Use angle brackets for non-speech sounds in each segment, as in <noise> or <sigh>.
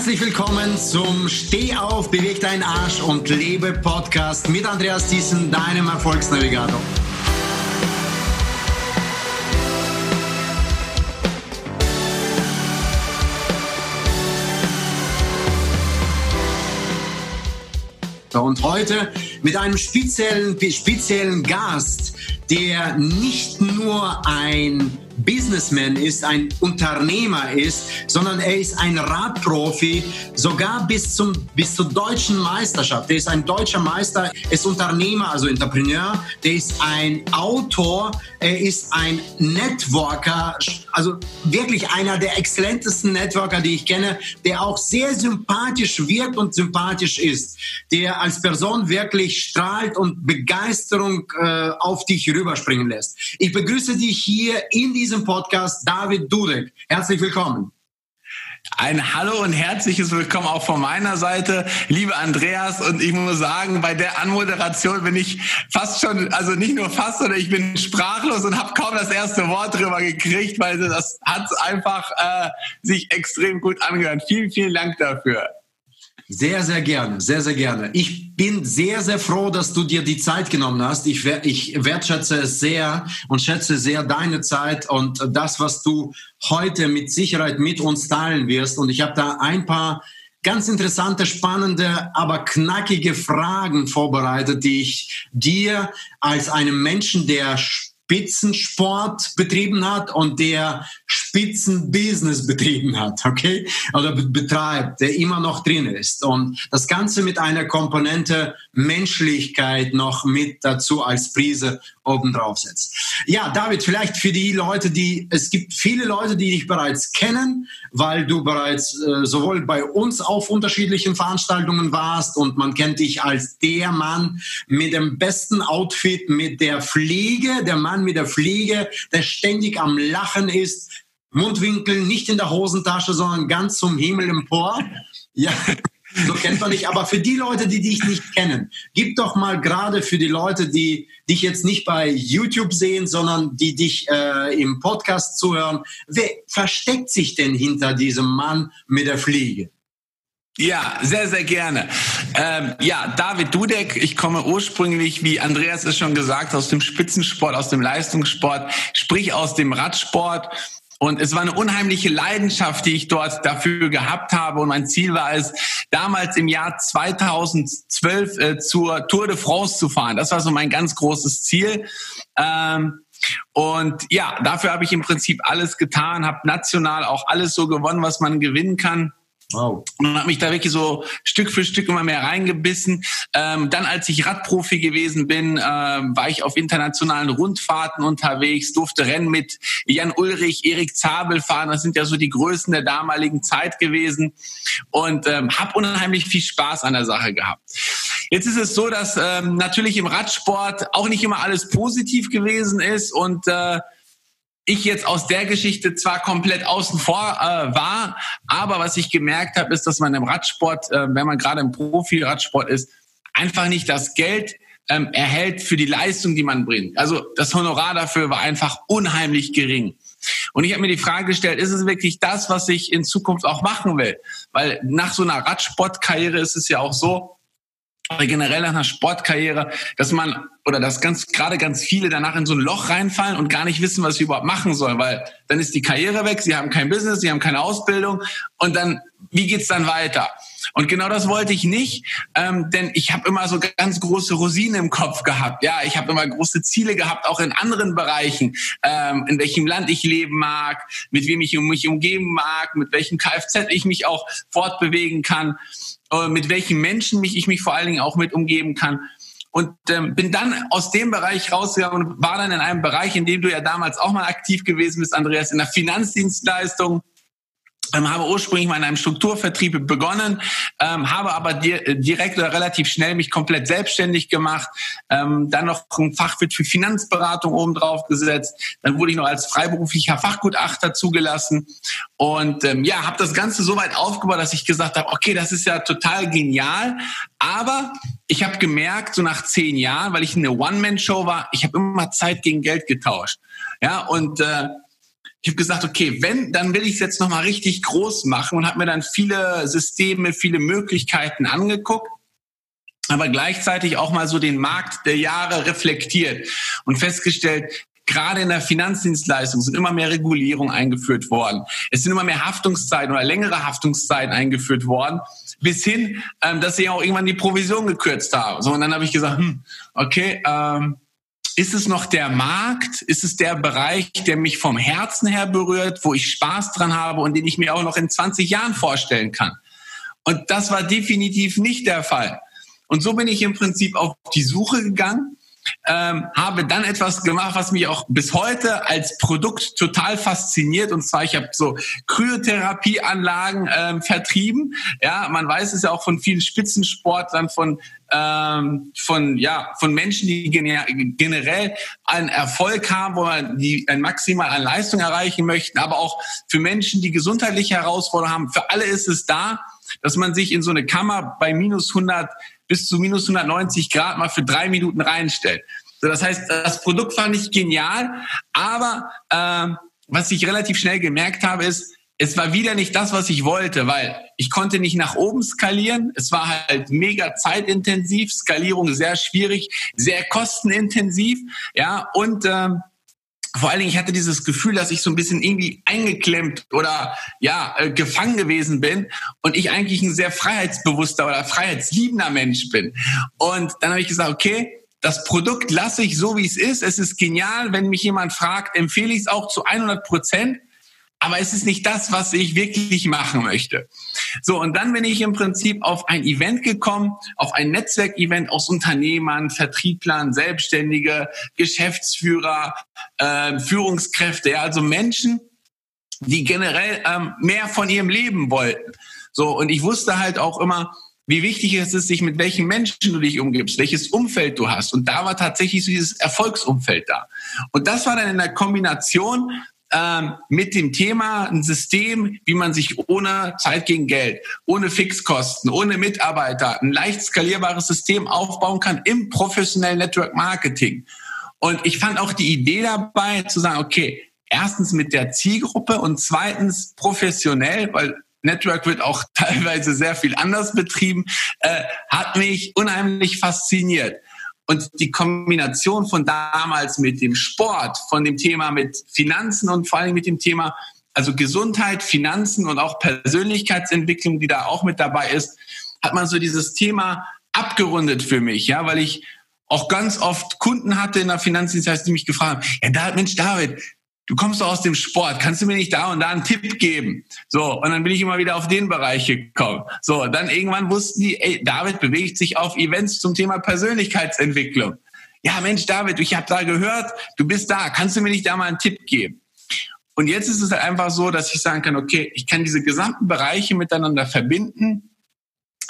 Herzlich willkommen zum Steh auf, beweg deinen Arsch und lebe Podcast mit Andreas Thiessen, deinem Erfolgsnavigator. Und heute mit einem speziellen, speziellen Gast, der nicht nur ein Businessman ist, ein Unternehmer ist, sondern er ist ein Radprofi, sogar bis zum bis zur deutschen Meisterschaft. Er ist ein deutscher Meister, ist Unternehmer, also Entrepreneur. Der ist ein Autor, er ist ein Networker, also wirklich einer der exzellentesten Networker, die ich kenne, der auch sehr sympathisch wirkt und sympathisch ist, der als Person wirklich strahlt und Begeisterung äh, auf dich rüberspringen lässt. Ich begrüße dich hier in diesem Podcast, David Dudek. Herzlich willkommen. Ein Hallo und herzliches Willkommen auch von meiner Seite, liebe Andreas. Und ich muss sagen, bei der Anmoderation bin ich fast schon, also nicht nur fast, sondern ich bin sprachlos und habe kaum das erste Wort drüber gekriegt, weil das hat einfach äh, sich extrem gut angehört. Vielen, vielen Dank dafür. Sehr, sehr gerne, sehr, sehr gerne. Ich bin sehr, sehr froh, dass du dir die Zeit genommen hast. Ich, ich wertschätze es sehr und schätze sehr deine Zeit und das, was du heute mit Sicherheit mit uns teilen wirst. Und ich habe da ein paar ganz interessante, spannende, aber knackige Fragen vorbereitet, die ich dir als einem Menschen, der Spitzensport betrieben hat und der Spitzenbusiness <laughs> betrieben hat, okay? Oder betreibt, der immer noch drin ist. Und das Ganze mit einer Komponente Menschlichkeit noch mit dazu als Prise obendrauf setzt. Ja, David, vielleicht für die Leute, die, es gibt viele Leute, die dich bereits kennen, weil du bereits äh, sowohl bei uns auf unterschiedlichen Veranstaltungen warst und man kennt dich als der Mann mit dem besten Outfit, mit der Fliege, der Mann mit der Fliege, der ständig am Lachen ist, Mundwinkel nicht in der Hosentasche, sondern ganz zum Himmel empor. Ja, so kennt man dich. Aber für die Leute, die dich nicht kennen, gib doch mal gerade für die Leute, die dich jetzt nicht bei YouTube sehen, sondern die dich äh, im Podcast zuhören, wer versteckt sich denn hinter diesem Mann mit der Fliege? Ja, sehr, sehr gerne. Ähm, ja, David Dudek, ich komme ursprünglich, wie Andreas es schon gesagt, aus dem Spitzensport, aus dem Leistungssport, sprich aus dem Radsport und es war eine unheimliche Leidenschaft, die ich dort dafür gehabt habe. Und mein Ziel war es, damals im Jahr 2012 äh, zur Tour de France zu fahren. Das war so mein ganz großes Ziel. Ähm, und ja, dafür habe ich im Prinzip alles getan, habe national auch alles so gewonnen, was man gewinnen kann. Wow. Und habe mich da wirklich so Stück für Stück immer mehr reingebissen. Ähm, dann, als ich Radprofi gewesen bin, äh, war ich auf internationalen Rundfahrten unterwegs, durfte Rennen mit Jan Ulrich, Erik Zabel fahren. Das sind ja so die Größen der damaligen Zeit gewesen. Und ähm, habe unheimlich viel Spaß an der Sache gehabt. Jetzt ist es so, dass ähm, natürlich im Radsport auch nicht immer alles positiv gewesen ist und äh, ich jetzt aus der Geschichte zwar komplett außen vor äh, war, aber was ich gemerkt habe, ist, dass man im Radsport, äh, wenn man gerade im Profi-Radsport ist, einfach nicht das Geld ähm, erhält für die Leistung, die man bringt. Also das Honorar dafür war einfach unheimlich gering. Und ich habe mir die Frage gestellt, ist es wirklich das, was ich in Zukunft auch machen will? Weil nach so einer Radsportkarriere ist es ja auch so, generell nach einer Sportkarriere, dass man oder dass ganz gerade ganz viele danach in so ein Loch reinfallen und gar nicht wissen, was sie überhaupt machen sollen, weil dann ist die Karriere weg, sie haben kein Business, sie haben keine Ausbildung und dann wie geht's dann weiter? Und genau das wollte ich nicht, ähm, denn ich habe immer so ganz große Rosinen im Kopf gehabt. Ja, ich habe immer große Ziele gehabt, auch in anderen Bereichen, ähm, in welchem Land ich leben mag, mit wem ich mich umgeben mag, mit welchem Kfz ich mich auch fortbewegen kann. Äh, mit welchen Menschen mich ich mich vor allen Dingen auch mit umgeben kann. Und ähm, bin dann aus dem Bereich rausgegangen und war dann in einem Bereich, in dem du ja damals auch mal aktiv gewesen bist, Andreas, in der Finanzdienstleistung habe ursprünglich mal in einem Strukturvertrieb begonnen, ähm, habe aber di direkt oder relativ schnell mich komplett selbstständig gemacht, ähm, dann noch ein Fachwirt für Finanzberatung obendrauf gesetzt, dann wurde ich noch als freiberuflicher Fachgutachter zugelassen und ähm, ja, habe das Ganze so weit aufgebaut, dass ich gesagt habe, okay, das ist ja total genial, aber ich habe gemerkt, so nach zehn Jahren, weil ich eine One-Man-Show war, ich habe immer Zeit gegen Geld getauscht. Ja, und äh, ich habe gesagt, okay, wenn, dann will ich es jetzt nochmal richtig groß machen und habe mir dann viele Systeme, viele Möglichkeiten angeguckt aber gleichzeitig auch mal so den Markt der Jahre reflektiert und festgestellt, gerade in der Finanzdienstleistung sind immer mehr Regulierungen eingeführt worden. Es sind immer mehr Haftungszeiten oder längere Haftungszeiten eingeführt worden, bis hin, ähm, dass sie auch irgendwann die Provision gekürzt haben. So, und dann habe ich gesagt, hm, okay, ähm, ist es noch der Markt? Ist es der Bereich, der mich vom Herzen her berührt, wo ich Spaß dran habe und den ich mir auch noch in 20 Jahren vorstellen kann? Und das war definitiv nicht der Fall. Und so bin ich im Prinzip auf die Suche gegangen ähm, habe dann etwas gemacht, was mich auch bis heute als Produkt total fasziniert. Und zwar, ich habe so Kryotherapieanlagen ähm, vertrieben. Ja, man weiß es ja auch von vielen Spitzensportlern, von ähm, von ja von Menschen, die generell einen Erfolg haben, wo man die ein maximal an Leistung erreichen möchten, aber auch für Menschen, die gesundheitliche Herausforderungen haben. Für alle ist es da, dass man sich in so eine Kammer bei minus 100 bis zu minus 190 Grad mal für drei Minuten reinstellt. So, das heißt, das Produkt fand ich genial, aber äh, was ich relativ schnell gemerkt habe, ist, es war wieder nicht das, was ich wollte, weil ich konnte nicht nach oben skalieren. Es war halt mega zeitintensiv, Skalierung sehr schwierig, sehr kostenintensiv, ja und ähm, vor allen Dingen, ich hatte dieses Gefühl, dass ich so ein bisschen irgendwie eingeklemmt oder ja äh, gefangen gewesen bin und ich eigentlich ein sehr freiheitsbewusster oder freiheitsliebender Mensch bin. Und dann habe ich gesagt, okay, das Produkt lasse ich so, wie es ist. Es ist genial. Wenn mich jemand fragt, empfehle ich es auch zu 100 Prozent aber es ist nicht das, was ich wirklich machen möchte. So, und dann bin ich im Prinzip auf ein Event gekommen, auf ein Netzwerkevent aus Unternehmern, Vertrieblern, Selbstständige, Geschäftsführer, äh, Führungskräfte, ja, also Menschen, die generell ähm, mehr von ihrem Leben wollten. So, und ich wusste halt auch immer, wie wichtig es ist, sich mit welchen Menschen du dich umgibst, welches Umfeld du hast. Und da war tatsächlich so dieses Erfolgsumfeld da. Und das war dann in der Kombination ähm, mit dem Thema ein System, wie man sich ohne Zeit gegen Geld, ohne Fixkosten, ohne Mitarbeiter ein leicht skalierbares System aufbauen kann im professionellen Network Marketing. Und ich fand auch die Idee dabei zu sagen, okay, erstens mit der Zielgruppe und zweitens professionell, weil Network wird auch <laughs> teilweise sehr viel anders betrieben, äh, hat mich unheimlich fasziniert. Und die Kombination von damals mit dem Sport, von dem Thema mit Finanzen und vor allem mit dem Thema, also Gesundheit, Finanzen und auch Persönlichkeitsentwicklung, die da auch mit dabei ist, hat man so dieses Thema abgerundet für mich, ja, weil ich auch ganz oft Kunden hatte in der Finanzdienstleistung, die mich gefragt haben, ja, Mensch, David, du kommst doch aus dem Sport, kannst du mir nicht da und da einen Tipp geben? So, und dann bin ich immer wieder auf den Bereich gekommen. So, dann irgendwann wussten die, ey, David bewegt sich auf Events zum Thema Persönlichkeitsentwicklung. Ja, Mensch, David, ich habe da gehört, du bist da, kannst du mir nicht da mal einen Tipp geben? Und jetzt ist es halt einfach so, dass ich sagen kann, okay, ich kann diese gesamten Bereiche miteinander verbinden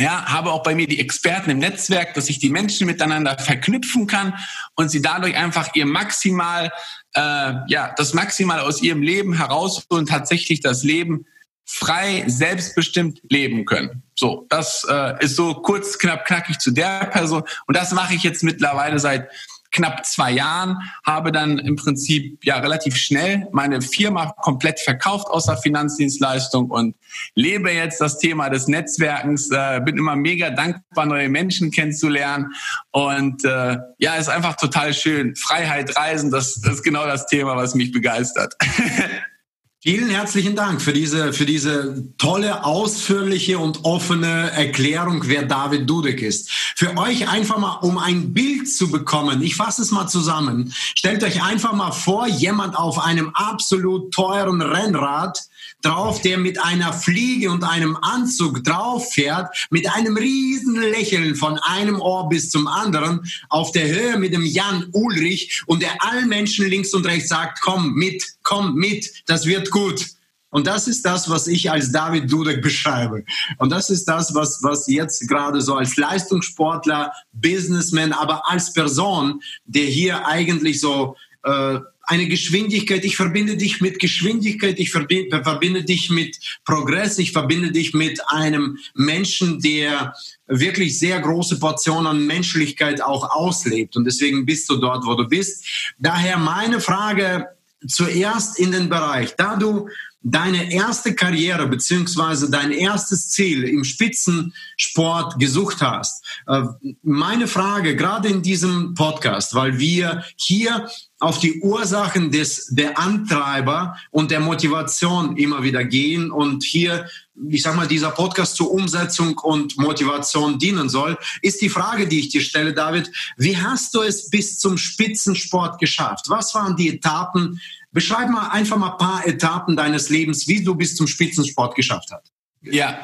ja, habe auch bei mir die Experten im Netzwerk, dass ich die Menschen miteinander verknüpfen kann und sie dadurch einfach ihr maximal, äh, ja, das maximal aus ihrem Leben herausholen, tatsächlich das Leben frei, selbstbestimmt leben können. So, das äh, ist so kurz, knapp, knackig zu der Person. Und das mache ich jetzt mittlerweile seit knapp zwei Jahren, habe dann im Prinzip ja relativ schnell meine Firma komplett verkauft außer Finanzdienstleistung und lebe jetzt das Thema des Netzwerkens, äh, bin immer mega dankbar, neue Menschen kennenzulernen und äh, ja, ist einfach total schön. Freiheit, Reisen, das, das ist genau das Thema, was mich begeistert. <laughs> Vielen herzlichen Dank für diese, für diese tolle, ausführliche und offene Erklärung, wer David Dudek ist. Für euch einfach mal, um ein Bild zu bekommen, ich fasse es mal zusammen. Stellt euch einfach mal vor, jemand auf einem absolut teuren Rennrad drauf, der mit einer Fliege und einem Anzug drauf fährt, mit einem riesen Lächeln von einem Ohr bis zum anderen, auf der Höhe mit dem Jan Ulrich und der allen Menschen links und rechts sagt, komm mit, komm mit, das wird gut. Und das ist das, was ich als David Dudek beschreibe. Und das ist das, was, was jetzt gerade so als Leistungssportler, Businessman, aber als Person, der hier eigentlich so äh, eine Geschwindigkeit, ich verbinde dich mit Geschwindigkeit, ich verbinde, verbinde dich mit Progress, ich verbinde dich mit einem Menschen, der wirklich sehr große Portionen an Menschlichkeit auch auslebt. Und deswegen bist du dort, wo du bist. Daher meine Frage zuerst in den Bereich, da du deine erste Karriere beziehungsweise dein erstes Ziel im Spitzensport gesucht hast. Äh, meine Frage, gerade in diesem Podcast, weil wir hier auf die Ursachen des, der Antreiber und der Motivation immer wieder gehen und hier, ich sag mal, dieser Podcast zur Umsetzung und Motivation dienen soll, ist die Frage, die ich dir stelle, David, wie hast du es bis zum Spitzensport geschafft? Was waren die Etappen, Beschreib mal einfach mal ein paar Etappen deines Lebens, wie du bis zum Spitzensport geschafft hast. Ja,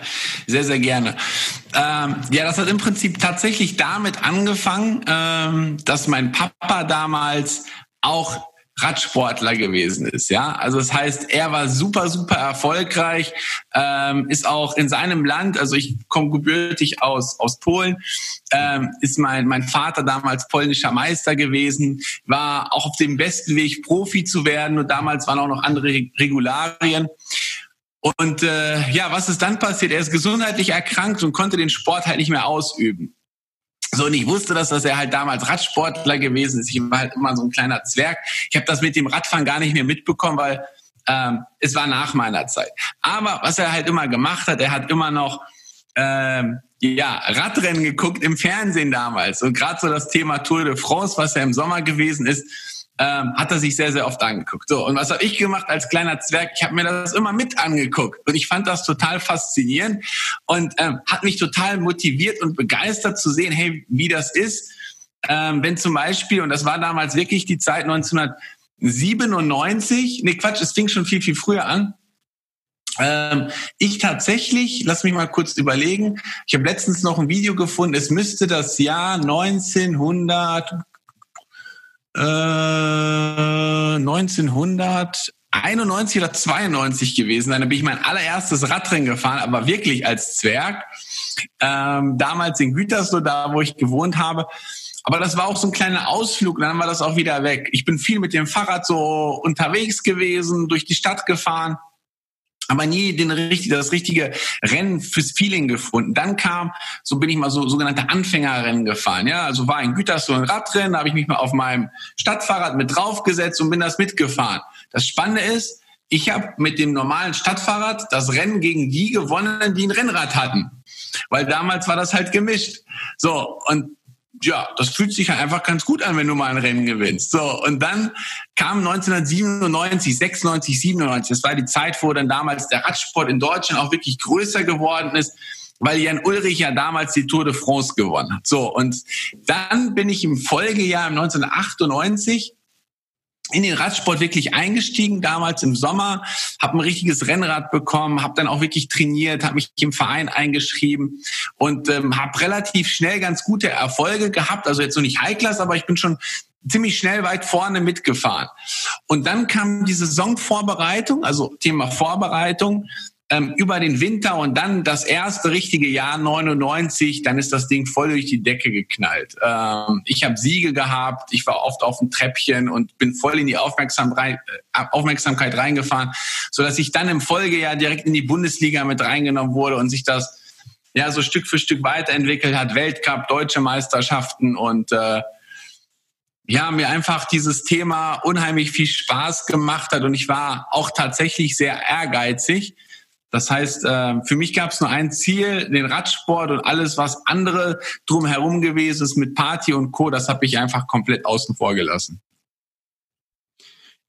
sehr, sehr gerne. Ähm, ja, das hat im Prinzip tatsächlich damit angefangen, ähm, dass mein Papa damals auch Radsportler gewesen ist. Ja, also das heißt, er war super, super erfolgreich, ähm, ist auch in seinem Land, also ich komme gebürtig aus aus Polen, ähm, ist mein mein Vater damals polnischer Meister gewesen, war auch auf dem besten Weg Profi zu werden und damals waren auch noch andere Regularien. Und äh, ja, was ist dann passiert? Er ist gesundheitlich erkrankt und konnte den Sport halt nicht mehr ausüben. So, und ich wusste das, dass er halt damals Radsportler gewesen ist. Ich war halt immer so ein kleiner Zwerg. Ich habe das mit dem Radfahren gar nicht mehr mitbekommen, weil ähm, es war nach meiner Zeit. Aber was er halt immer gemacht hat, er hat immer noch ähm, ja, Radrennen geguckt im Fernsehen damals. Und gerade so das Thema Tour de France, was ja im Sommer gewesen ist, ähm, hat er sich sehr, sehr oft angeguckt. So, und was habe ich gemacht als kleiner Zwerg? Ich habe mir das immer mit angeguckt und ich fand das total faszinierend und ähm, hat mich total motiviert und begeistert zu sehen, hey, wie das ist, ähm, wenn zum Beispiel, und das war damals wirklich die Zeit 1997, nee Quatsch, es fing schon viel, viel früher an, ähm, ich tatsächlich, lass mich mal kurz überlegen. Ich habe letztens noch ein Video gefunden. Es müsste das Jahr 1900, 1991 äh, oder 92 gewesen sein. Da bin ich mein allererstes Radrennen gefahren, aber wirklich als Zwerg. Ähm, damals in Gütersloh, da wo ich gewohnt habe. Aber das war auch so ein kleiner Ausflug, dann war das auch wieder weg. Ich bin viel mit dem Fahrrad so unterwegs gewesen, durch die Stadt gefahren aber nie den, das richtige Rennen fürs Feeling gefunden. Dann kam, so bin ich mal so sogenannte Anfängerrennen gefahren. Ja, also war in Gütersloh ein Radrennen, da habe ich mich mal auf meinem Stadtfahrrad mit draufgesetzt und bin das mitgefahren. Das Spannende ist, ich habe mit dem normalen Stadtfahrrad das Rennen gegen die gewonnen, die ein Rennrad hatten. Weil damals war das halt gemischt. So, und ja, das fühlt sich halt einfach ganz gut an, wenn du mal ein Rennen gewinnst. So, und dann kam 1997, 96, 97, das war die Zeit, wo dann damals der Radsport in Deutschland auch wirklich größer geworden ist, weil Jan Ulrich ja damals die Tour de France gewonnen hat. So, und dann bin ich im Folgejahr, 1998, in den Radsport wirklich eingestiegen, damals im Sommer, habe ein richtiges Rennrad bekommen, habe dann auch wirklich trainiert, habe mich im Verein eingeschrieben und ähm, habe relativ schnell ganz gute Erfolge gehabt. Also jetzt noch nicht High-Class, aber ich bin schon ziemlich schnell weit vorne mitgefahren. Und dann kam die Saisonvorbereitung, also Thema Vorbereitung ähm, über den Winter und dann das erste richtige Jahr 99, dann ist das Ding voll durch die Decke geknallt. Ähm, ich habe Siege gehabt, ich war oft auf dem Treppchen und bin voll in die Aufmerksamkeit, äh, Aufmerksamkeit reingefahren, so dass ich dann im Folgejahr direkt in die Bundesliga mit reingenommen wurde und sich das ja so Stück für Stück weiterentwickelt hat, Weltcup, deutsche Meisterschaften und äh, ja, mir einfach dieses Thema unheimlich viel Spaß gemacht hat und ich war auch tatsächlich sehr ehrgeizig das heißt, äh, für mich gab es nur ein Ziel, den Radsport und alles, was andere drumherum gewesen ist mit Party und Co., das habe ich einfach komplett außen vor gelassen.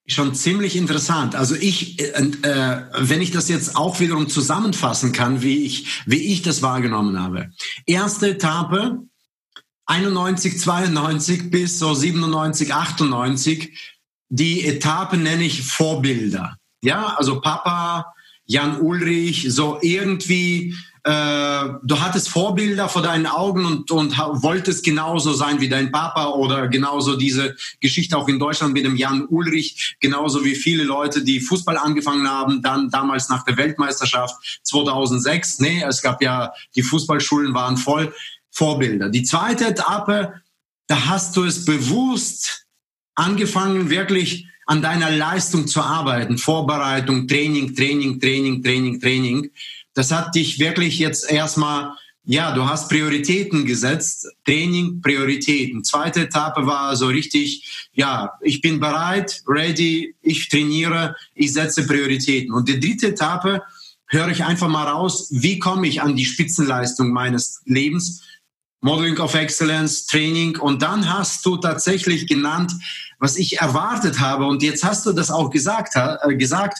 Schon ziemlich interessant. Also ich, äh, äh, wenn ich das jetzt auch wiederum zusammenfassen kann, wie ich, wie ich das wahrgenommen habe. Erste Etappe, 91, 92 bis so 97, 98. Die Etappen nenne ich Vorbilder. Ja, also Papa, Jan Ulrich, so irgendwie, äh, du hattest Vorbilder vor deinen Augen und, und wolltest genauso sein wie dein Papa oder genauso diese Geschichte auch in Deutschland mit dem Jan Ulrich, genauso wie viele Leute, die Fußball angefangen haben, dann damals nach der Weltmeisterschaft 2006. Nee, es gab ja, die Fußballschulen waren voll Vorbilder. Die zweite Etappe, da hast du es bewusst angefangen, wirklich an deiner Leistung zu arbeiten, Vorbereitung, Training, Training, Training, Training, Training. Das hat dich wirklich jetzt erstmal ja, du hast Prioritäten gesetzt, Training, Prioritäten. Zweite Etappe war so richtig, ja, ich bin bereit, ready, ich trainiere, ich setze Prioritäten. Und die dritte Etappe höre ich einfach mal raus, wie komme ich an die Spitzenleistung meines Lebens? Modeling of Excellence, Training. Und dann hast du tatsächlich genannt, was ich erwartet habe. Und jetzt hast du das auch gesagt, äh, gesagt,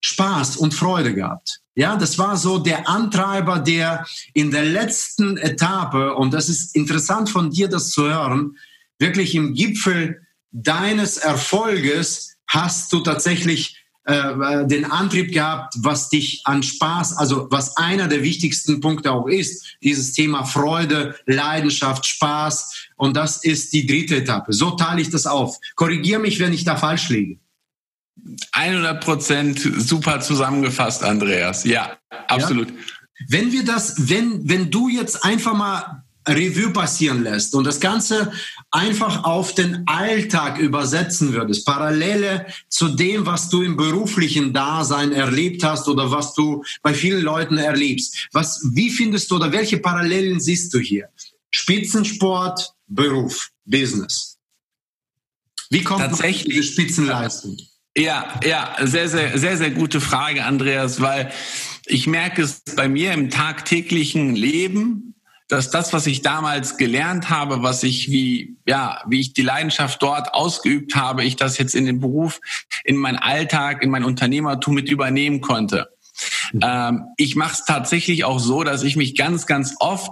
Spaß und Freude gehabt. Ja, das war so der Antreiber, der in der letzten Etappe, und das ist interessant von dir, das zu hören, wirklich im Gipfel deines Erfolges hast du tatsächlich äh, den Antrieb gehabt, was dich an Spaß, also was einer der wichtigsten Punkte auch ist, dieses Thema Freude, Leidenschaft, Spaß. Und das ist die dritte Etappe. So teile ich das auf. Korrigier mich, wenn ich da falsch liege. 100 Prozent super zusammengefasst, Andreas. Ja, absolut. Ja. Wenn wir das, wenn, wenn du jetzt einfach mal Revue passieren lässt und das Ganze einfach auf den Alltag übersetzen würdest, Parallele zu dem, was du im beruflichen Dasein erlebt hast oder was du bei vielen Leuten erlebst, was, wie findest du oder welche Parallelen siehst du hier? Spitzensport, Beruf, Business. Wie kommt Tatsächlich, diese Spitzenleistung? Ja, ja, sehr, sehr, sehr, sehr gute Frage, Andreas, weil ich merke es bei mir im tagtäglichen Leben, dass das, was ich damals gelernt habe, was ich wie, ja, wie ich die Leidenschaft dort ausgeübt habe, ich das jetzt in den Beruf, in meinen Alltag, in mein Unternehmertum mit übernehmen konnte. Ähm, ich mache es tatsächlich auch so, dass ich mich ganz, ganz oft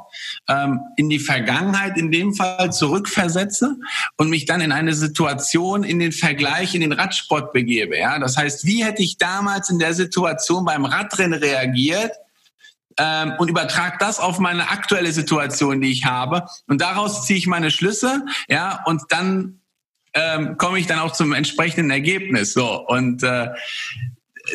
ähm, in die Vergangenheit in dem Fall zurückversetze und mich dann in eine Situation, in den Vergleich, in den Radsport begebe. Ja? Das heißt, wie hätte ich damals in der Situation beim Radrennen reagiert? Ähm, und übertrage das auf meine aktuelle Situation, die ich habe. Und daraus ziehe ich meine Schlüsse, ja, und dann ähm, komme ich dann auch zum entsprechenden Ergebnis. So und äh,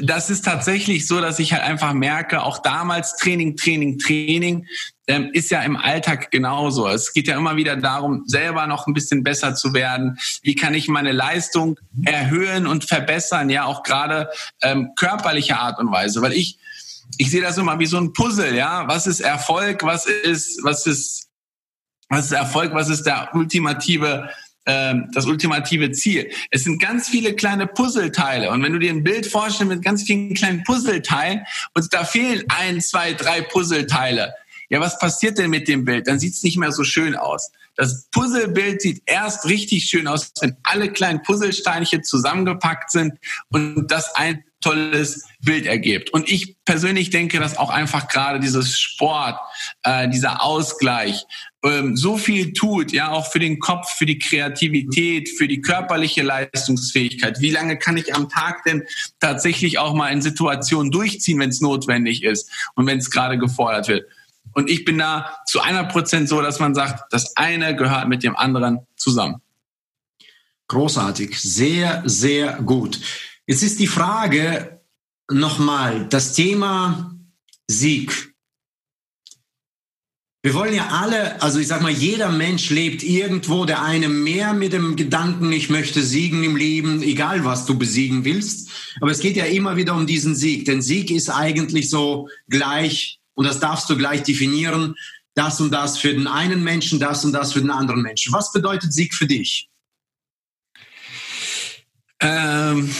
das ist tatsächlich so, dass ich halt einfach merke, auch damals Training, Training, Training ähm, ist ja im Alltag genauso. Es geht ja immer wieder darum, selber noch ein bisschen besser zu werden. Wie kann ich meine Leistung erhöhen und verbessern? Ja, auch gerade ähm, körperliche Art und Weise, weil ich ich sehe das immer wie so ein Puzzle. Ja, was ist Erfolg? Was ist was ist was ist Erfolg? Was ist der ultimative ähm, das ultimative Ziel. Es sind ganz viele kleine Puzzleteile. Und wenn du dir ein Bild vorstellst mit ganz vielen kleinen Puzzleteilen und da fehlen ein, zwei, drei Puzzleteile, ja, was passiert denn mit dem Bild? Dann sieht es nicht mehr so schön aus. Das Puzzlebild sieht erst richtig schön aus, wenn alle kleinen Puzzlesteinchen zusammengepackt sind und das ein tolles Bild ergibt. Und ich persönlich denke, dass auch einfach gerade dieses Sport, äh, dieser Ausgleich, ähm, so viel tut, ja, auch für den Kopf, für die Kreativität, für die körperliche Leistungsfähigkeit. Wie lange kann ich am Tag denn tatsächlich auch mal in Situationen durchziehen, wenn es notwendig ist und wenn es gerade gefordert wird? Und ich bin da zu einer Prozent so, dass man sagt, das eine gehört mit dem anderen zusammen. Großartig, sehr, sehr gut. Jetzt ist die Frage nochmal, das Thema Sieg. Wir wollen ja alle, also ich sag mal, jeder Mensch lebt irgendwo, der eine mehr mit dem Gedanken, ich möchte siegen im Leben, egal was du besiegen willst. Aber es geht ja immer wieder um diesen Sieg. Denn Sieg ist eigentlich so gleich, und das darfst du gleich definieren, das und das für den einen Menschen, das und das für den anderen Menschen. Was bedeutet Sieg für dich? Ähm,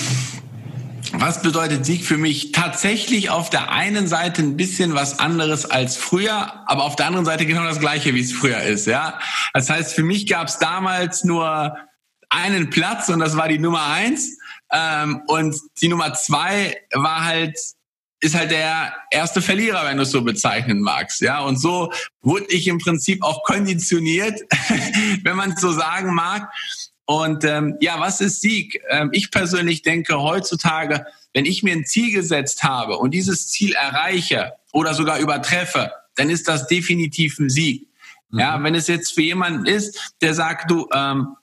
was bedeutet Sieg für mich? Tatsächlich auf der einen Seite ein bisschen was anderes als früher, aber auf der anderen Seite genau das gleiche, wie es früher ist. Ja, das heißt, für mich gab es damals nur einen Platz und das war die Nummer eins. Ähm, und die Nummer zwei war halt ist halt der erste Verlierer, wenn du es so bezeichnen magst. Ja, und so wurde ich im Prinzip auch konditioniert, <laughs> wenn man es so sagen mag. Und ähm, ja, was ist Sieg? Ähm, ich persönlich denke heutzutage, wenn ich mir ein Ziel gesetzt habe und dieses Ziel erreiche oder sogar übertreffe, dann ist das definitiv ein Sieg. Mhm. Ja, wenn es jetzt für jemanden ist, der sagt, du, ähm,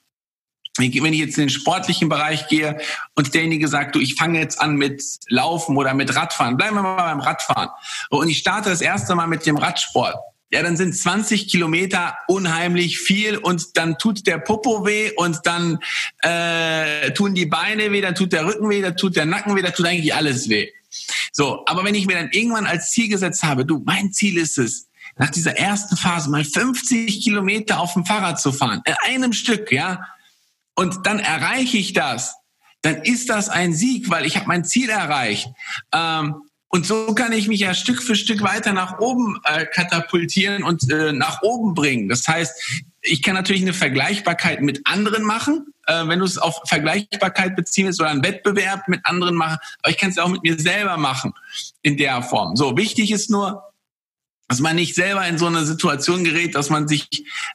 wenn ich jetzt in den sportlichen Bereich gehe und derjenige sagt, du, ich fange jetzt an mit Laufen oder mit Radfahren, bleiben wir mal beim Radfahren. Und ich starte das erste Mal mit dem Radsport ja, dann sind 20 Kilometer unheimlich viel und dann tut der Popo weh und dann äh, tun die Beine weh, dann tut der Rücken weh, dann tut der Nacken weh, dann tut eigentlich alles weh. So, aber wenn ich mir dann irgendwann als Ziel gesetzt habe, du, mein Ziel ist es, nach dieser ersten Phase mal 50 Kilometer auf dem Fahrrad zu fahren, in einem Stück, ja, und dann erreiche ich das, dann ist das ein Sieg, weil ich habe mein Ziel erreicht. Ähm, und so kann ich mich ja Stück für Stück weiter nach oben äh, katapultieren und äh, nach oben bringen. Das heißt, ich kann natürlich eine Vergleichbarkeit mit anderen machen, äh, wenn du es auf Vergleichbarkeit beziehen willst oder einen Wettbewerb mit anderen machen, aber ich kann es auch mit mir selber machen in der Form. So, wichtig ist nur, dass man nicht selber in so eine Situation gerät, dass man sich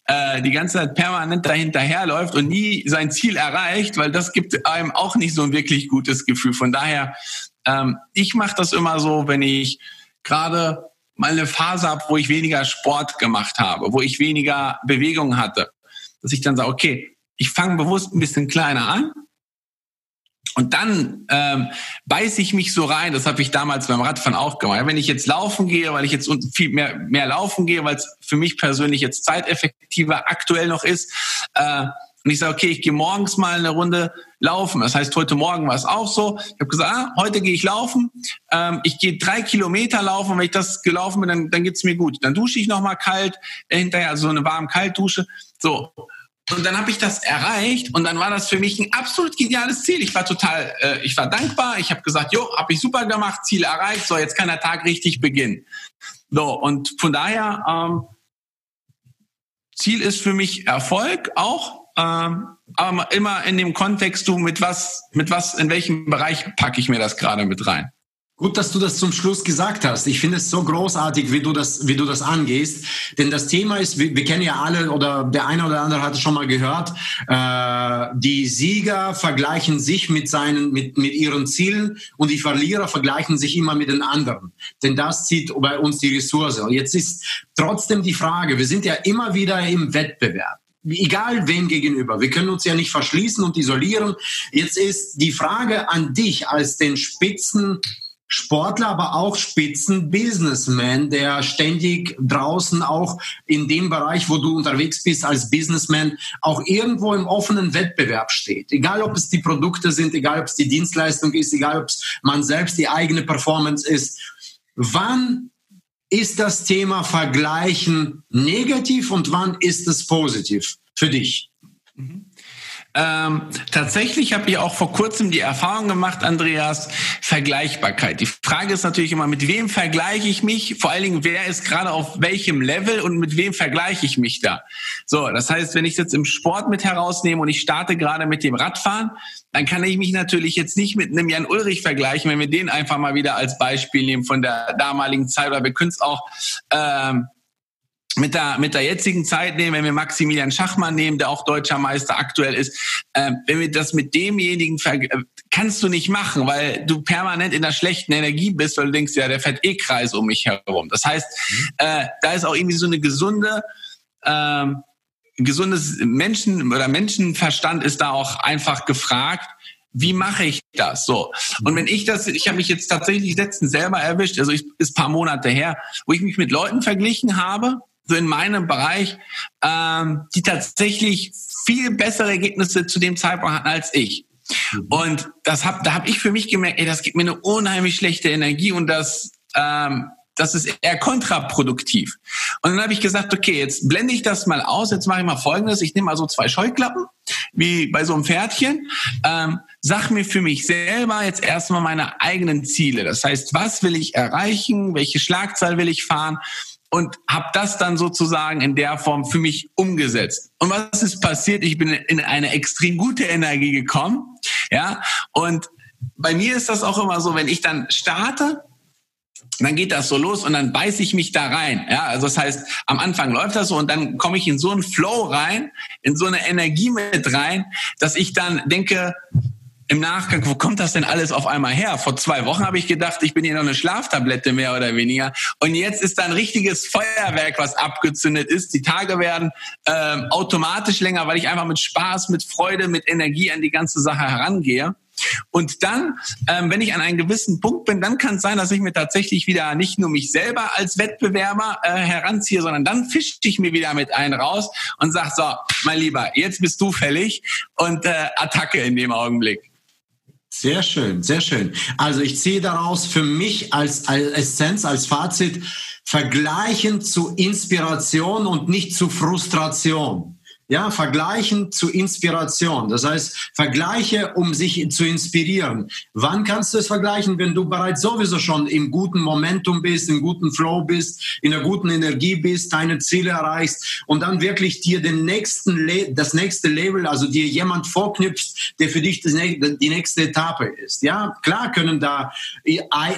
äh, die ganze Zeit permanent dahinterherläuft und nie sein Ziel erreicht, weil das gibt einem auch nicht so ein wirklich gutes Gefühl. Von daher ähm, ich mache das immer so, wenn ich gerade mal eine Phase habe, wo ich weniger Sport gemacht habe, wo ich weniger Bewegung hatte, dass ich dann sage, okay, ich fange bewusst ein bisschen kleiner an und dann ähm, beiße ich mich so rein, das habe ich damals beim Radfahren auch gemacht. Wenn ich jetzt laufen gehe, weil ich jetzt viel mehr, mehr laufen gehe, weil es für mich persönlich jetzt zeiteffektiver aktuell noch ist, äh, und ich sage, okay, ich gehe morgens mal eine Runde laufen. Das heißt, heute Morgen war es auch so. Ich habe gesagt, ah, heute gehe ich laufen. Ähm, ich gehe drei Kilometer laufen. Und wenn ich das gelaufen bin, dann, dann geht's mir gut. Dann dusche ich nochmal kalt äh, hinterher, also so eine warm Kaltdusche. So. Und dann habe ich das erreicht und dann war das für mich ein absolut geniales Ziel. Ich war total, äh, ich war dankbar. Ich habe gesagt, jo, habe ich super gemacht, Ziel erreicht. So, jetzt kann der Tag richtig beginnen. So und von daher ähm, Ziel ist für mich Erfolg auch ähm, aber immer in dem Kontext, du mit was, mit was, in welchem Bereich packe ich mir das gerade mit rein? Gut, dass du das zum Schluss gesagt hast. Ich finde es so großartig, wie du das, wie du das angehst. Denn das Thema ist, wir, wir kennen ja alle oder der eine oder andere hat es schon mal gehört. Äh, die Sieger vergleichen sich mit seinen, mit, mit ihren Zielen und die Verlierer vergleichen sich immer mit den anderen. Denn das zieht bei uns die Ressource. Und jetzt ist trotzdem die Frage, wir sind ja immer wieder im Wettbewerb egal wem gegenüber. Wir können uns ja nicht verschließen und isolieren. Jetzt ist die Frage an dich als den Spitzen Sportler, aber auch Spitzen-Businessman, der ständig draußen auch in dem Bereich, wo du unterwegs bist als Businessman, auch irgendwo im offenen Wettbewerb steht. Egal, ob es die Produkte sind, egal, ob es die Dienstleistung ist, egal, ob es man selbst die eigene Performance ist. Wann ist das Thema Vergleichen negativ und wann ist es positiv für dich? Mhm. Ähm, tatsächlich habe ich auch vor kurzem die Erfahrung gemacht, Andreas, Vergleichbarkeit. Die Frage ist natürlich immer, mit wem vergleiche ich mich? Vor allen Dingen, wer ist gerade auf welchem Level und mit wem vergleiche ich mich da? So, das heißt, wenn ich jetzt im Sport mit herausnehme und ich starte gerade mit dem Radfahren, dann kann ich mich natürlich jetzt nicht mit einem Jan Ulrich vergleichen, wenn wir den einfach mal wieder als Beispiel nehmen von der damaligen Zeit, oder wir können es auch ähm, mit der, mit der jetzigen Zeit nehmen, wenn wir Maximilian Schachmann nehmen, der auch deutscher Meister aktuell ist, äh, wenn wir das mit demjenigen, äh, kannst du nicht machen, weil du permanent in der schlechten Energie bist, weil du denkst, ja, der fährt eh Kreis um mich herum. Das heißt, äh, da ist auch irgendwie so eine gesunde, äh, gesundes Menschen oder Menschenverstand ist da auch einfach gefragt. Wie mache ich das so? Und wenn ich das, ich habe mich jetzt tatsächlich letztens selber erwischt, also ich, ist paar Monate her, wo ich mich mit Leuten verglichen habe, so in meinem Bereich, ähm, die tatsächlich viel bessere Ergebnisse zu dem Zeitpunkt hatten als ich. Mhm. Und das hab, da habe ich für mich gemerkt, ey, das gibt mir eine unheimlich schlechte Energie und das, ähm, das ist eher kontraproduktiv. Und dann habe ich gesagt, okay, jetzt blende ich das mal aus, jetzt mache ich mal Folgendes, ich nehme mal so zwei Scheuklappen, wie bei so einem Pferdchen, ähm, sag mir für mich selber jetzt erstmal meine eigenen Ziele. Das heißt, was will ich erreichen, welche Schlagzahl will ich fahren und habe das dann sozusagen in der Form für mich umgesetzt. Und was ist passiert? Ich bin in eine extrem gute Energie gekommen, ja. Und bei mir ist das auch immer so, wenn ich dann starte, dann geht das so los und dann beiße ich mich da rein. Ja, also das heißt, am Anfang läuft das so und dann komme ich in so einen Flow rein, in so eine Energie mit rein, dass ich dann denke, im Nachgang, wo kommt das denn alles auf einmal her? Vor zwei Wochen habe ich gedacht, ich bin hier noch eine Schlaftablette mehr oder weniger. Und jetzt ist da ein richtiges Feuerwerk, was abgezündet ist. Die Tage werden ähm, automatisch länger, weil ich einfach mit Spaß, mit Freude, mit Energie an die ganze Sache herangehe. Und dann, ähm, wenn ich an einem gewissen Punkt bin, dann kann es sein, dass ich mir tatsächlich wieder nicht nur mich selber als Wettbewerber äh, heranziehe, sondern dann fische ich mir wieder mit einen raus und sag so, mein Lieber, jetzt bist du fällig und äh, Attacke in dem Augenblick. Sehr schön, sehr schön. Also ich ziehe daraus für mich als, als Essenz, als Fazit, vergleichen zu Inspiration und nicht zu Frustration. Ja, vergleichen zu Inspiration. Das heißt, Vergleiche, um sich zu inspirieren. Wann kannst du es vergleichen, wenn du bereits sowieso schon im guten Momentum bist, im guten Flow bist, in der guten Energie bist, deine Ziele erreichst und dann wirklich dir den nächsten, das nächste Level, also dir jemand vorknüpfst, der für dich die nächste Etappe ist. Ja, klar können da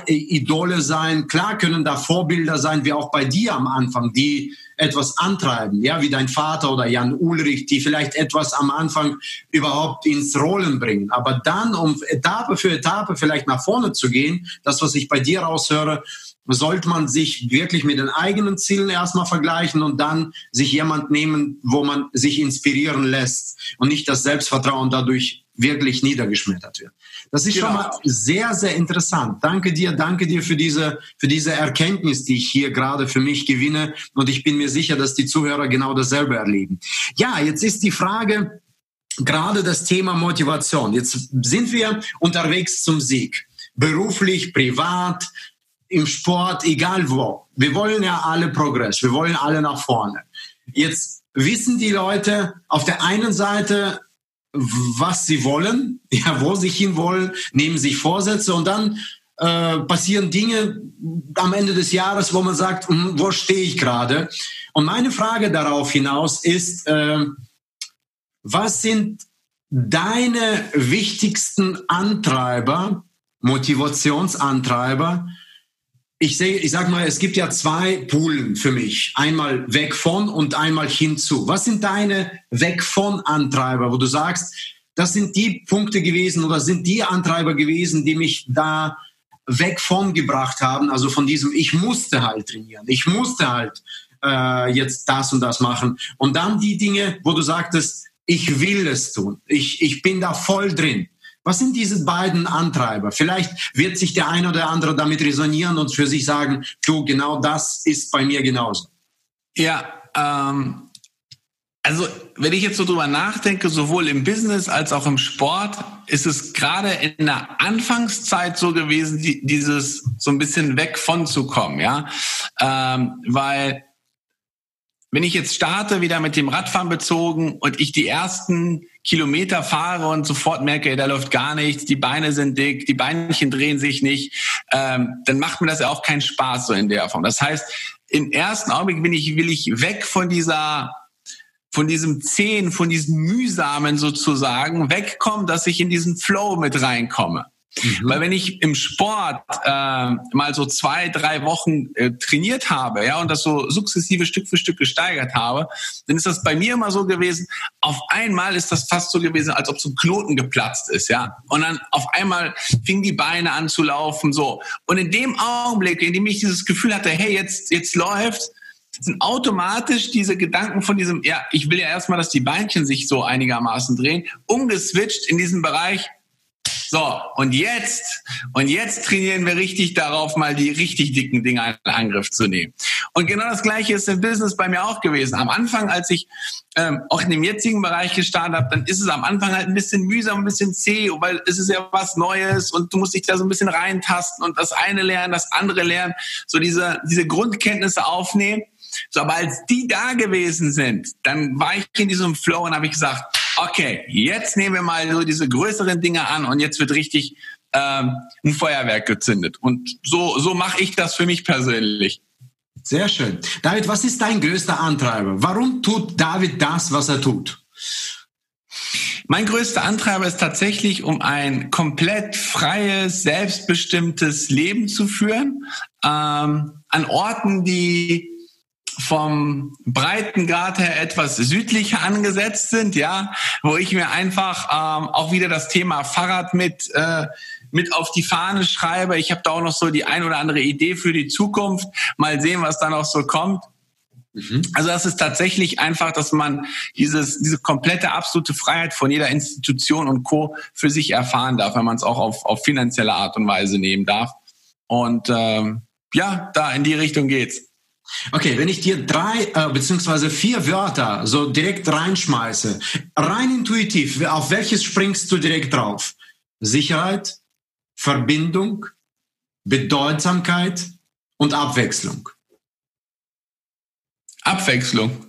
Idole sein, klar können da Vorbilder sein, wie auch bei dir am Anfang, die etwas antreiben, ja, wie dein Vater oder Jan Ulrich, die vielleicht etwas am Anfang überhaupt ins Rollen bringen. Aber dann, um Etappe für Etappe vielleicht nach vorne zu gehen, das, was ich bei dir raushöre, sollte man sich wirklich mit den eigenen Zielen erstmal vergleichen und dann sich jemand nehmen, wo man sich inspirieren lässt und nicht das Selbstvertrauen dadurch wirklich niedergeschmettert wird. Das ist genau. schon mal sehr, sehr interessant. Danke dir, danke dir für diese, für diese Erkenntnis, die ich hier gerade für mich gewinne. Und ich bin mir sicher, dass die Zuhörer genau dasselbe erleben. Ja, jetzt ist die Frage, gerade das Thema Motivation. Jetzt sind wir unterwegs zum Sieg. Beruflich, privat, im Sport, egal wo. Wir wollen ja alle Progress. Wir wollen alle nach vorne. Jetzt wissen die Leute auf der einen Seite, was sie wollen, <laughs> ja, wo sie hinwollen, nehmen sich Vorsätze und dann äh, passieren Dinge am Ende des Jahres, wo man sagt, hm, wo stehe ich gerade? Und meine Frage darauf hinaus ist, äh, was sind deine wichtigsten Antreiber, Motivationsantreiber, ich, seh, ich sag mal, es gibt ja zwei Poolen für mich. Einmal weg von und einmal hinzu. Was sind deine weg von Antreiber, wo du sagst, das sind die Punkte gewesen oder sind die Antreiber gewesen, die mich da weg von gebracht haben, also von diesem, ich musste halt trainieren, ich musste halt äh, jetzt das und das machen. Und dann die Dinge, wo du sagtest, ich will es tun, ich, ich bin da voll drin. Was sind diese beiden Antreiber? Vielleicht wird sich der eine oder andere damit resonieren und für sich sagen, du, genau das ist bei mir genauso. Ja, ähm, also wenn ich jetzt so drüber nachdenke, sowohl im Business als auch im Sport, ist es gerade in der Anfangszeit so gewesen, die, dieses so ein bisschen weg von zu kommen, ja, ähm, weil wenn ich jetzt starte, wieder mit dem Radfahren bezogen und ich die ersten Kilometer fahre und sofort merke, da läuft gar nichts, die Beine sind dick, die Beinchen drehen sich nicht, ähm, dann macht mir das ja auch keinen Spaß so in der Form. Das heißt, im ersten Augenblick bin ich, will ich weg von dieser von diesem Zehn, von diesem Mühsamen sozusagen wegkommen, dass ich in diesen Flow mit reinkomme. Mhm. Weil wenn ich im Sport äh, mal so zwei, drei Wochen äh, trainiert habe, ja, und das so sukzessive Stück für Stück gesteigert habe, dann ist das bei mir immer so gewesen, auf einmal ist das fast so gewesen, als ob so ein Knoten geplatzt ist, ja. Und dann auf einmal fing die Beine an zu laufen, so. Und in dem Augenblick, in dem ich dieses Gefühl hatte, hey, jetzt, jetzt läuft, sind automatisch diese Gedanken von diesem, ja, ich will ja erstmal, dass die Beinchen sich so einigermaßen drehen, umgeswitcht in diesen Bereich, so, und jetzt, und jetzt trainieren wir richtig darauf, mal die richtig dicken Dinger in Angriff zu nehmen. Und genau das Gleiche ist im Business bei mir auch gewesen. Am Anfang, als ich ähm, auch in dem jetzigen Bereich gestartet habe, dann ist es am Anfang halt ein bisschen mühsam, ein bisschen zäh, weil es ist ja was Neues und du musst dich da so ein bisschen reintasten und das eine lernen, das andere lernen, so diese, diese Grundkenntnisse aufnehmen. So, aber als die da gewesen sind, dann war ich in diesem Flow und habe ich gesagt, okay, jetzt nehmen wir mal so diese größeren Dinge an und jetzt wird richtig ähm, ein Feuerwerk gezündet. Und so, so mache ich das für mich persönlich. Sehr schön. David, was ist dein größter Antreiber? Warum tut David das, was er tut? Mein größter Antreiber ist tatsächlich, um ein komplett freies, selbstbestimmtes Leben zu führen, ähm, an Orten, die vom Breitengrad her etwas südlicher angesetzt sind, ja, wo ich mir einfach ähm, auch wieder das Thema Fahrrad mit äh, mit auf die Fahne schreibe. Ich habe da auch noch so die ein oder andere Idee für die Zukunft. Mal sehen, was da noch so kommt. Mhm. Also das ist tatsächlich einfach, dass man dieses, diese komplette absolute Freiheit von jeder Institution und Co. für sich erfahren darf, wenn man es auch auf, auf finanzielle Art und Weise nehmen darf. Und ähm, ja, da in die Richtung geht's. Okay, wenn ich dir drei äh, beziehungsweise vier Wörter so direkt reinschmeiße, rein intuitiv, auf welches springst du direkt drauf? Sicherheit, Verbindung, Bedeutsamkeit und Abwechslung. Abwechslung.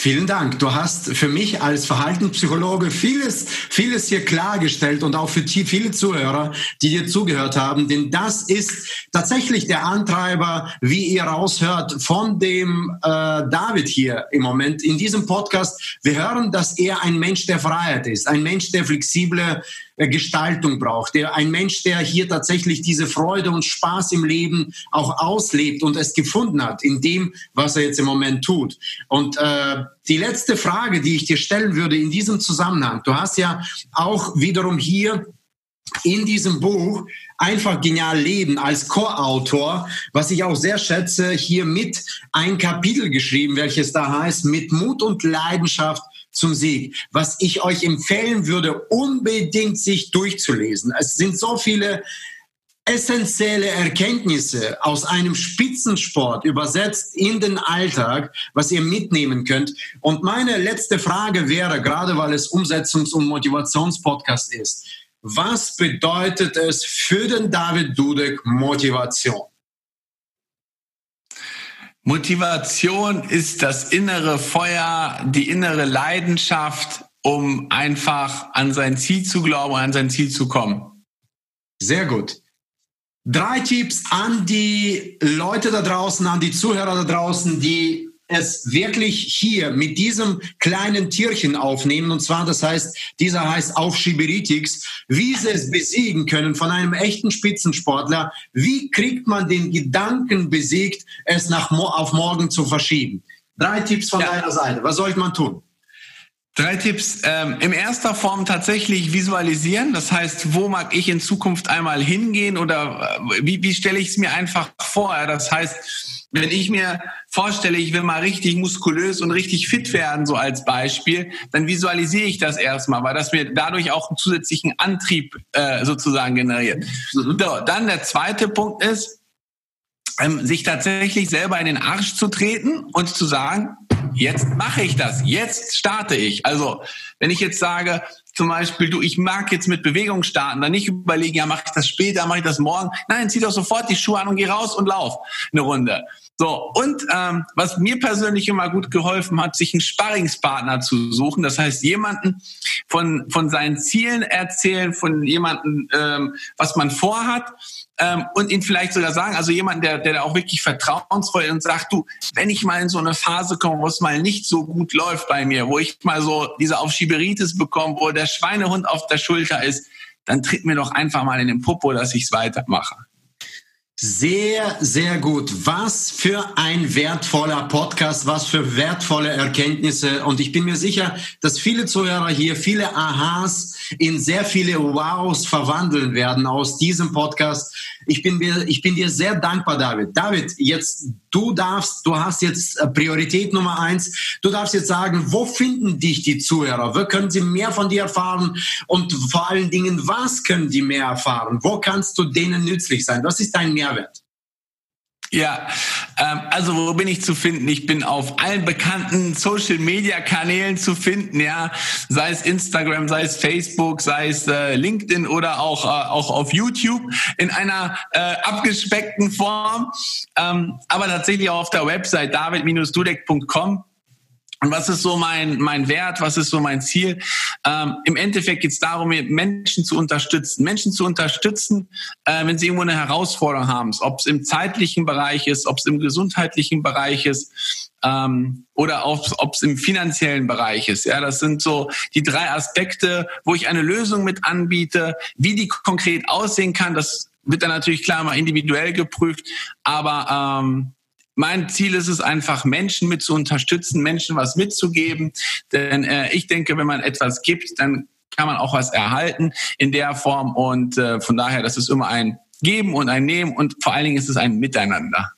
Vielen Dank. Du hast für mich als Verhaltenspsychologe vieles, vieles hier klargestellt und auch für viele Zuhörer, die dir zugehört haben. Denn das ist tatsächlich der Antreiber, wie ihr raushört, von dem äh, David hier im Moment in diesem Podcast. Wir hören, dass er ein Mensch der Freiheit ist, ein Mensch der flexible äh, Gestaltung braucht, der ein Mensch, der hier tatsächlich diese Freude und Spaß im Leben auch auslebt und es gefunden hat in dem, was er jetzt im Moment tut. Und äh, die letzte Frage, die ich dir stellen würde in diesem Zusammenhang, du hast ja auch wiederum hier in diesem Buch einfach genial leben als Co-Autor, was ich auch sehr schätze, hier mit ein Kapitel geschrieben, welches da heißt, mit Mut und Leidenschaft zum Sieg, was ich euch empfehlen würde, unbedingt sich durchzulesen. Es sind so viele essentielle Erkenntnisse aus einem Spitzensport übersetzt in den Alltag, was ihr mitnehmen könnt. Und meine letzte Frage wäre, gerade weil es Umsetzungs- und Motivationspodcast ist, was bedeutet es für den David Dudek Motivation? Motivation ist das innere Feuer, die innere Leidenschaft, um einfach an sein Ziel zu glauben, an sein Ziel zu kommen. Sehr gut. Drei Tipps an die Leute da draußen, an die Zuhörer da draußen, die es wirklich hier mit diesem kleinen Tierchen aufnehmen. Und zwar, das heißt, dieser heißt Aufschieberitix, wie sie es besiegen können von einem echten Spitzensportler. Wie kriegt man den Gedanken besiegt, es nach, auf morgen zu verschieben? Drei Tipps von ja. deiner Seite. Was sollte man tun? Drei Tipps. Ähm, in erster Form tatsächlich visualisieren. Das heißt, wo mag ich in Zukunft einmal hingehen oder äh, wie, wie stelle ich es mir einfach vor? Das heißt, wenn ich mir vorstelle, ich will mal richtig muskulös und richtig fit werden, so als Beispiel, dann visualisiere ich das erstmal, weil das mir dadurch auch einen zusätzlichen Antrieb äh, sozusagen generiert. Mhm. So, dann der zweite Punkt ist, ähm, sich tatsächlich selber in den Arsch zu treten und zu sagen, jetzt mache ich das, jetzt starte ich. Also wenn ich jetzt sage, zum Beispiel, du, ich mag jetzt mit Bewegung starten, dann nicht überlegen, ja, mache ich das später, mache ich das morgen. Nein, zieh doch sofort die Schuhe an und geh raus und lauf eine Runde. So, und ähm, was mir persönlich immer gut geholfen hat, sich einen Sparringspartner zu suchen. Das heißt, jemanden von, von seinen Zielen erzählen, von jemanden, ähm, was man vorhat ähm, und ihn vielleicht sogar sagen, also jemand, der, der auch wirklich vertrauensvoll ist und sagt, du, wenn ich mal in so eine Phase komme, wo es mal nicht so gut läuft bei mir, wo ich mal so diese Aufschieberitis bekomme, wo der Schweinehund auf der Schulter ist, dann tritt mir doch einfach mal in den Popo, dass ich es weitermache. Sehr, sehr gut. Was für ein wertvoller Podcast, was für wertvolle Erkenntnisse. Und ich bin mir sicher, dass viele Zuhörer hier viele Aha's in sehr viele Wows verwandeln werden aus diesem Podcast. Ich bin, mir, ich bin dir sehr dankbar, David. David, jetzt du darfst, du hast jetzt äh, Priorität Nummer eins. Du darfst jetzt sagen, wo finden dich die Zuhörer? Wo können sie mehr von dir erfahren? Und vor allen Dingen, was können die mehr erfahren? Wo kannst du denen nützlich sein? Was ist dein Mehrwert? Ja, ähm, also wo bin ich zu finden? Ich bin auf allen bekannten Social Media Kanälen zu finden, ja, sei es Instagram, sei es Facebook, sei es äh, LinkedIn oder auch äh, auch auf YouTube in einer äh, abgespeckten Form, ähm, aber tatsächlich auch auf der Website david-dudek.com und was ist so mein, mein Wert? Was ist so mein Ziel? Ähm, Im Endeffekt geht es darum, Menschen zu unterstützen. Menschen zu unterstützen, äh, wenn sie irgendwo eine Herausforderung haben. Ob es im zeitlichen Bereich ist, ob es im gesundheitlichen Bereich ist ähm, oder ob es im finanziellen Bereich ist. Ja, das sind so die drei Aspekte, wo ich eine Lösung mit anbiete. Wie die konkret aussehen kann, das wird dann natürlich klar mal individuell geprüft. Aber ähm, mein Ziel ist es einfach, Menschen mit zu unterstützen, Menschen was mitzugeben. Denn äh, ich denke, wenn man etwas gibt, dann kann man auch was erhalten in der Form. Und äh, von daher, das ist immer ein Geben und ein Nehmen und vor allen Dingen ist es ein Miteinander.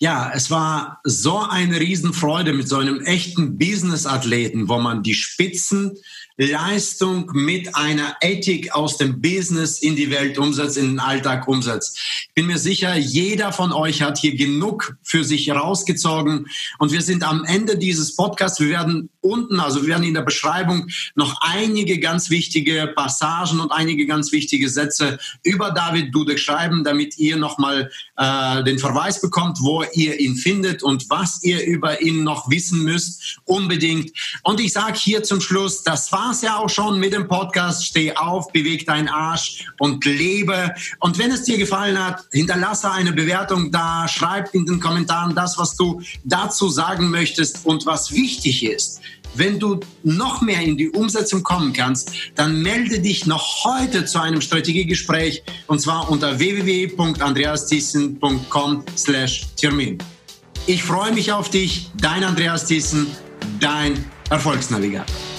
Ja, es war so eine Riesenfreude mit so einem echten Business-Athleten, wo man die Spitzen Leistung mit einer Ethik aus dem Business in die Welt umsetzt, in den Alltag umsetzt. Ich bin mir sicher, jeder von euch hat hier genug für sich rausgezogen und wir sind am Ende dieses Podcasts. Wir werden unten, also wir werden in der Beschreibung noch einige ganz wichtige Passagen und einige ganz wichtige Sätze über David Dudek schreiben, damit ihr nochmal äh, den Verweis bekommt, wo ihr ihn findet und was ihr über ihn noch wissen müsst. Unbedingt. Und ich sage hier zum Schluss, das war war's ja auch schon mit dem Podcast. Steh auf, beweg deinen Arsch und lebe. Und wenn es dir gefallen hat, hinterlasse eine Bewertung da, schreib in den Kommentaren das, was du dazu sagen möchtest und was wichtig ist. Wenn du noch mehr in die Umsetzung kommen kannst, dann melde dich noch heute zu einem Strategiegespräch und zwar unter www.andreasthyssen.com/termin. Ich freue mich auf dich, dein Andreas Thyssen, dein Erfolgsnavigator.